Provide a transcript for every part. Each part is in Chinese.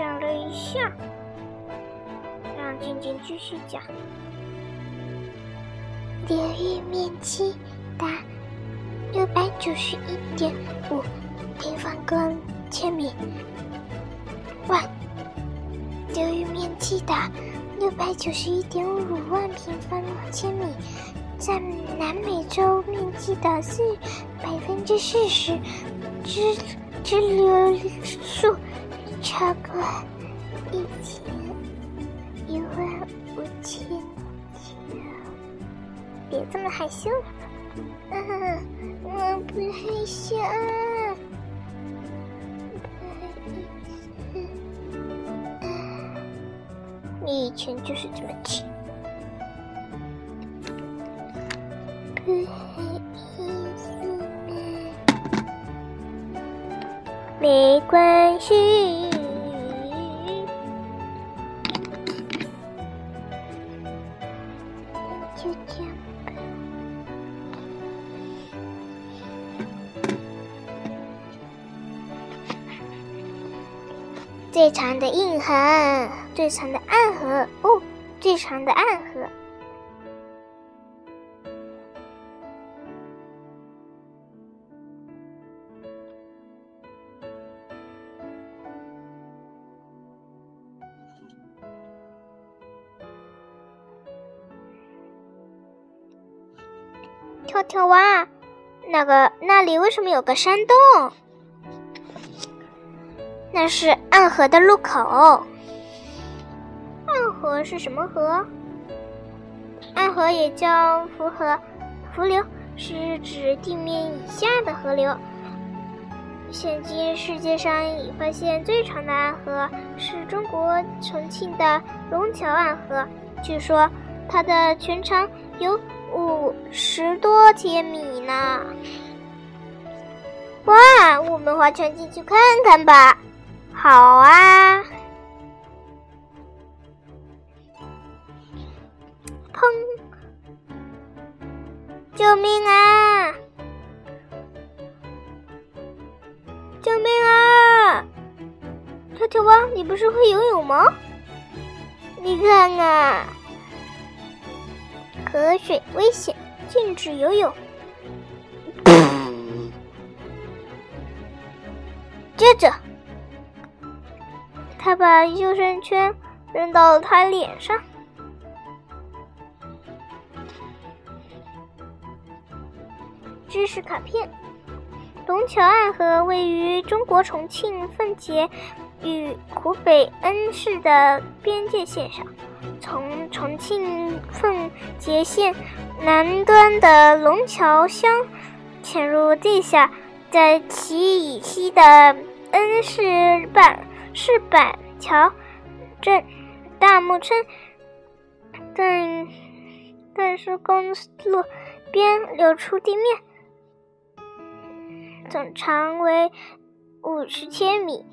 想了一下，让静静继续讲。流域面积达六百九十一点五平方公千米。万，流域面积达六百九十一点五万平方千米，占南美洲面积的四百分之四十，支支流数超过一千一万五千条。别这么害羞了，嗯，我不害羞。你以前就是这么气。不好意思没关系。最长的硬核，最长的暗核，哦，最长的暗核。跳跳蛙，那个那里为什么有个山洞？那是暗河的入口。暗河是什么河？暗河也叫浮河，浮流是指地面以下的河流。现今世界上已发现最长的暗河是中国重庆的龙桥暗河，据说它的全长有五十多千米呢。哇，我们划船进去看看吧。好啊！砰！救命啊！救命啊！跳跳蛙，你不是会游泳吗？你看啊，河水危险，禁止游泳。接着。他把救生圈扔到了他脸上。知识卡片：龙桥暗河位于中国重庆奉节与湖北恩施的边界线上。从重庆奉节县南端的龙桥乡潜入地下，在其以西的恩施半。是板桥镇大木村但但是公路边流出地面，总长为五十千米。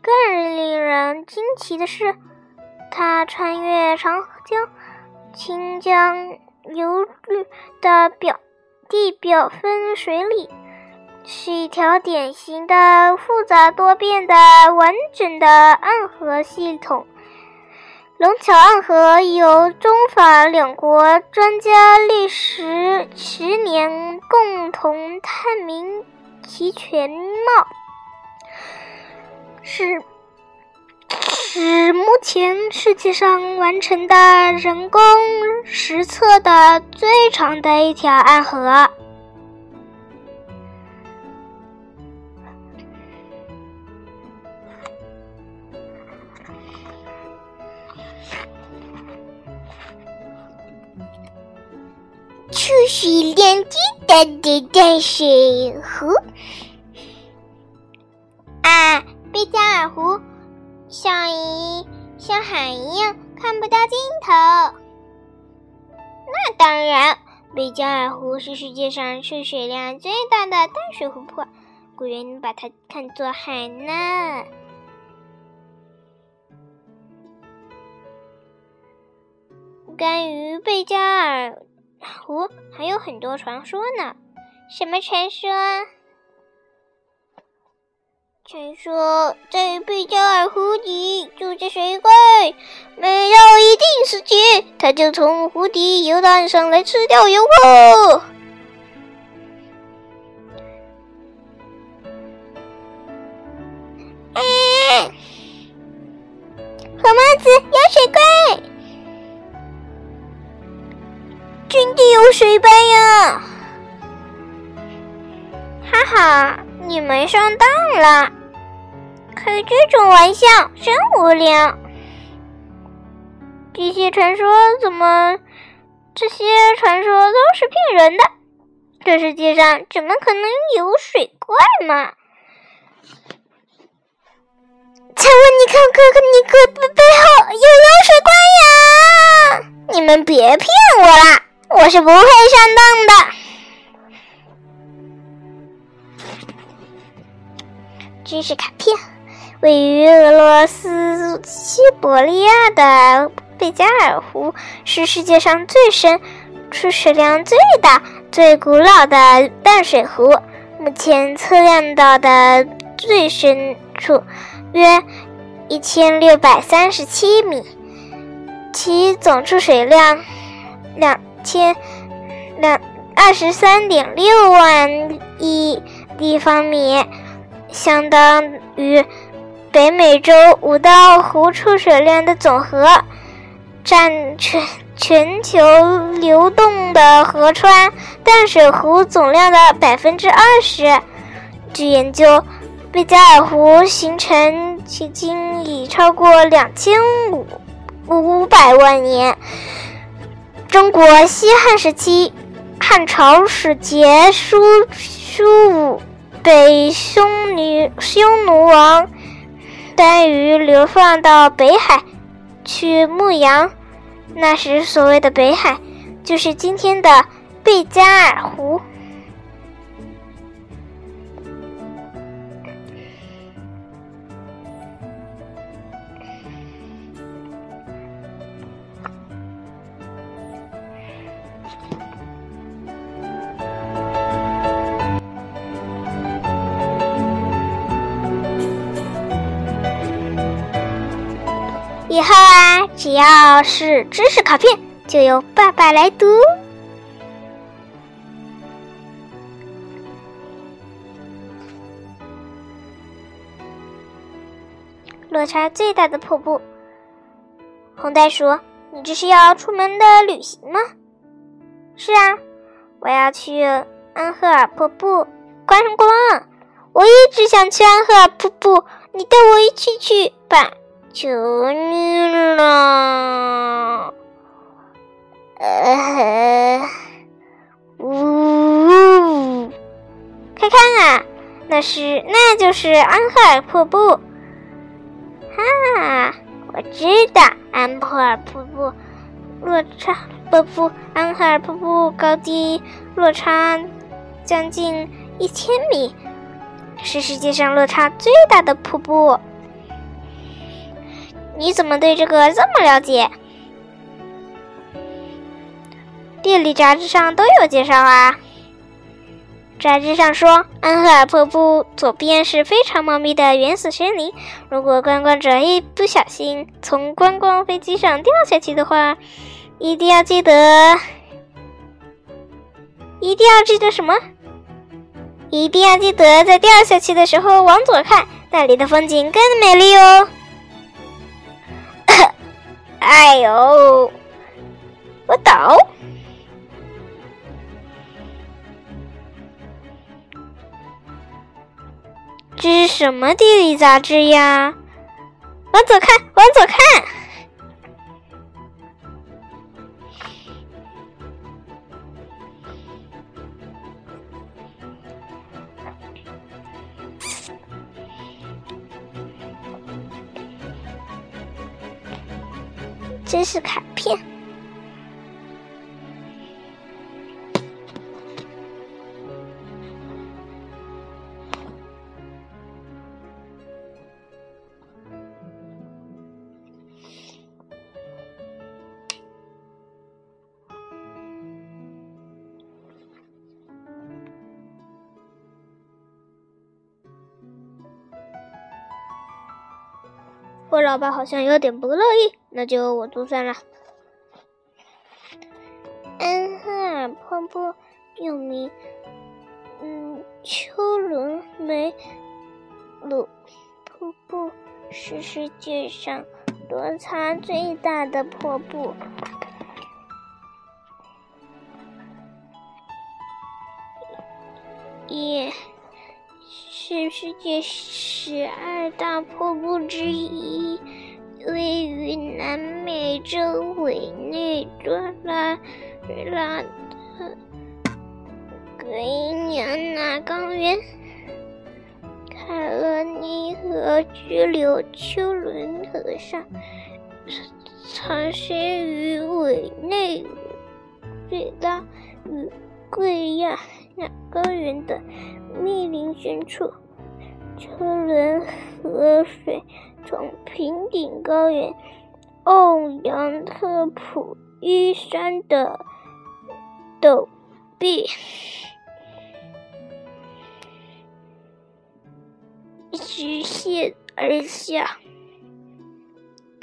更令人惊奇的是，它穿越长江、清江流域的表地表分水岭。是一条典型的复杂多变的完整的暗河系统。龙桥暗河由中法两国专家历时十年共同探明其全貌，是是目前世界上完成的人工实测的最长的一条暗河。出水量最大的淡水湖啊，贝加尔湖，像一像海一样看不到尽头。那当然，贝加尔湖是世界上出水量最大的淡水湖泊，古人把它看作海呢。关于贝加尔。湖还有很多传说呢，什么传说？传说在贝加尔湖底住着水怪，每到一定时节它就从湖底游到岸上来吃掉游客。水怪呀！哈哈，你们上当了，开这种玩笑真无聊。这些传说怎么？这些传说都是骗人的。这世界上怎么可能有水怪嘛？请问你看，哥哥，你哥背背后有有水怪呀？你们别骗我啦，我是不会上当的。知识卡片，位于俄罗斯西伯利亚的贝加尔湖是世界上最深、出水量最大、最古老的淡水湖。目前测量到的最深处。约一千六百三十七米，其总出水量两千两二十三点六万亿立方米，相当于北美洲五道湖出水量的总和，占全全球流动的河川淡水湖总量的百分之二十。据研究。贝加尔湖形成迄今已超过两千五五百万年。中国西汉时期，汉朝使节书书武被匈奴匈奴王单于流放到北海去牧羊。那时所谓的北海，就是今天的贝加尔湖。以后啊，只要是知识卡片，就由爸爸来读。落差最大的瀑布。红袋鼠，你这是要出门的旅行吗？是啊，我要去安赫尔瀑布观光。我一直想去安赫尔瀑布，你带我一起去吧。求你了，呃，呜，快看啊，那是，那就是安赫尔瀑布。哈，我知道安普尔瀑布落差瀑布，安赫尔瀑布高低落差将近一千米，是世界上落差最大的瀑布。你怎么对这个这么了解？地理杂志上都有介绍啊。杂志上说，安赫尔瀑布左边是非常茂密的原始森林。如果观光者一不小心从观光飞机上掉下去的话，一定要记得，一定要记得什么？一定要记得在掉下去的时候往左看，那里的风景更美丽哦。哎呦，我倒！这是什么地理杂志呀？往左看，往左看。真是卡我老爸好像有点不乐意，那就我读算了。安赫尔瀑布又名嗯丘伦梅鲁瀑布，是世界上落差最大的瀑布。也世界十二大瀑布之一，位于南美洲委内瑞拉拉的圭亚那高原。卡勒尼河支流丘伦河上，藏身于委内瑞拉与圭亚那。高原的密林深处，车轮河水从平顶高原奥扬特普依山的陡壁直泻而下，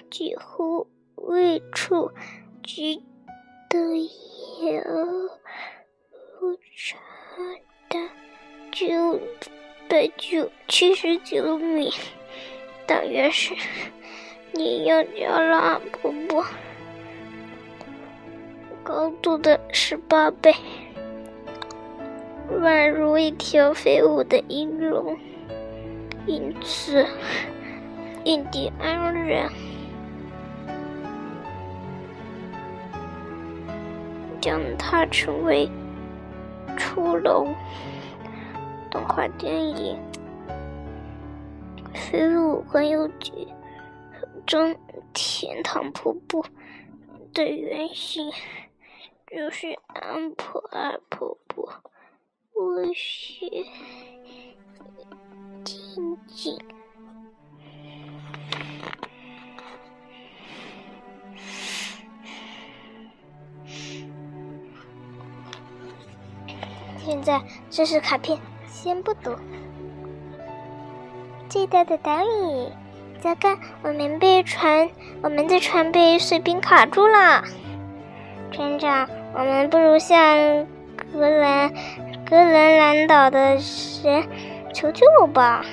几乎未触及的有长。的九百九七十九米，大约是尼亚加拉瀑布高度的十八倍，宛如一条飞舞的银龙。因此，印第安人将它称为。出龙动画电影《飞舞环游记》中天堂瀑布的原型就是安普尔瀑布，我是静静。现在这是卡片，先不读。最大的岛屿，糟糕，我们被船，我们的船被碎冰卡住了。船长，我们不如向格兰格兰兰岛的人求救吧。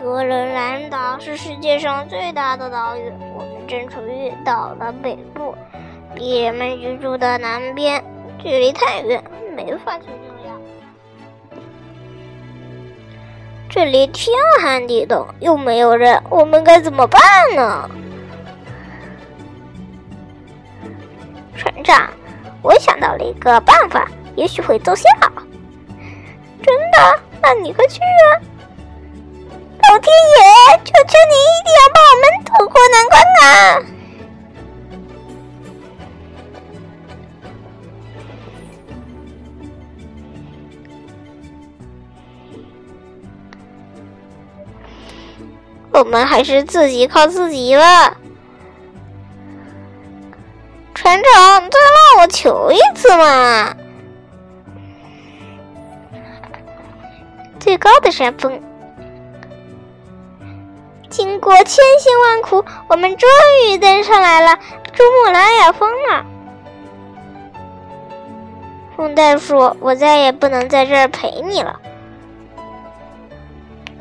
格伦兰岛是世界上最大的岛屿，我们正处于岛的北部，比人们居住的南边。距离太远，没法求救这里天寒地冻，又没有人，我们该怎么办呢？船长，我想到了一个办法，也许会奏效。真的？那你快去啊！老天爷，求求你一定要帮我们渡过难关啊！我们还是自己靠自己吧。船长，再让我求一次嘛！最高的山峰，经过千辛万苦，我们终于登上来了珠穆朗玛峰了。风袋鼠，我再也不能在这儿陪你了。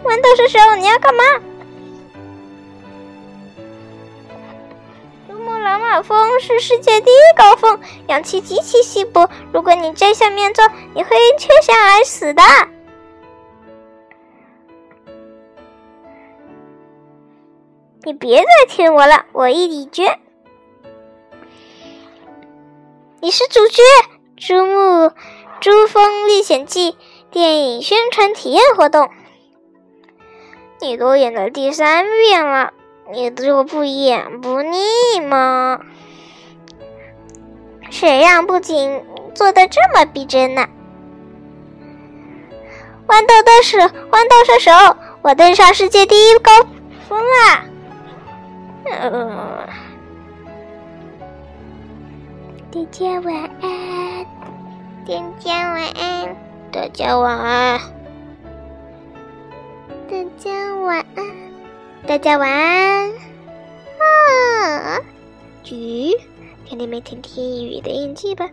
豌豆射手，你要干嘛？朗玛峰是世界第一高峰，氧气极其稀薄。如果你摘下面罩，你会缺氧而死的。你别再听我了，我已已决。你是主角，《珠穆珠峰历险记》电影宣传体验活动，你都演了第三遍了。你就不演不腻吗？谁让布景做的这么逼真呢？豌豆的手，豌豆射手，我登上世界第一高峰啦！大家晚安，大家晚安，大家晚安，大家晚安。大家晚安啊！橘，给你们听听雨的印记吧。